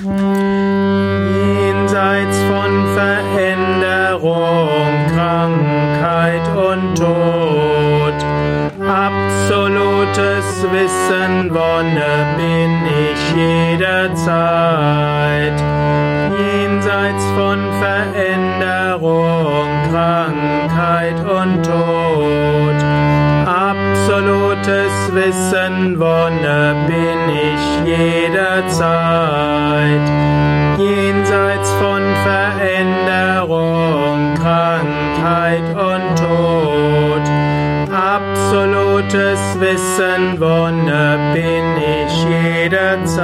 Jenseits von Veränderung, Krankheit und Tod, absolutes Wissen, Wonne bin ich jederzeit. Jenseits von Veränderung, Krankheit und Tod, absolutes Wissen, Wonne bin ich jederzeit. Veränderung, Krankheit und Tod, absolutes Wissen, Wonne bin ich jederzeit.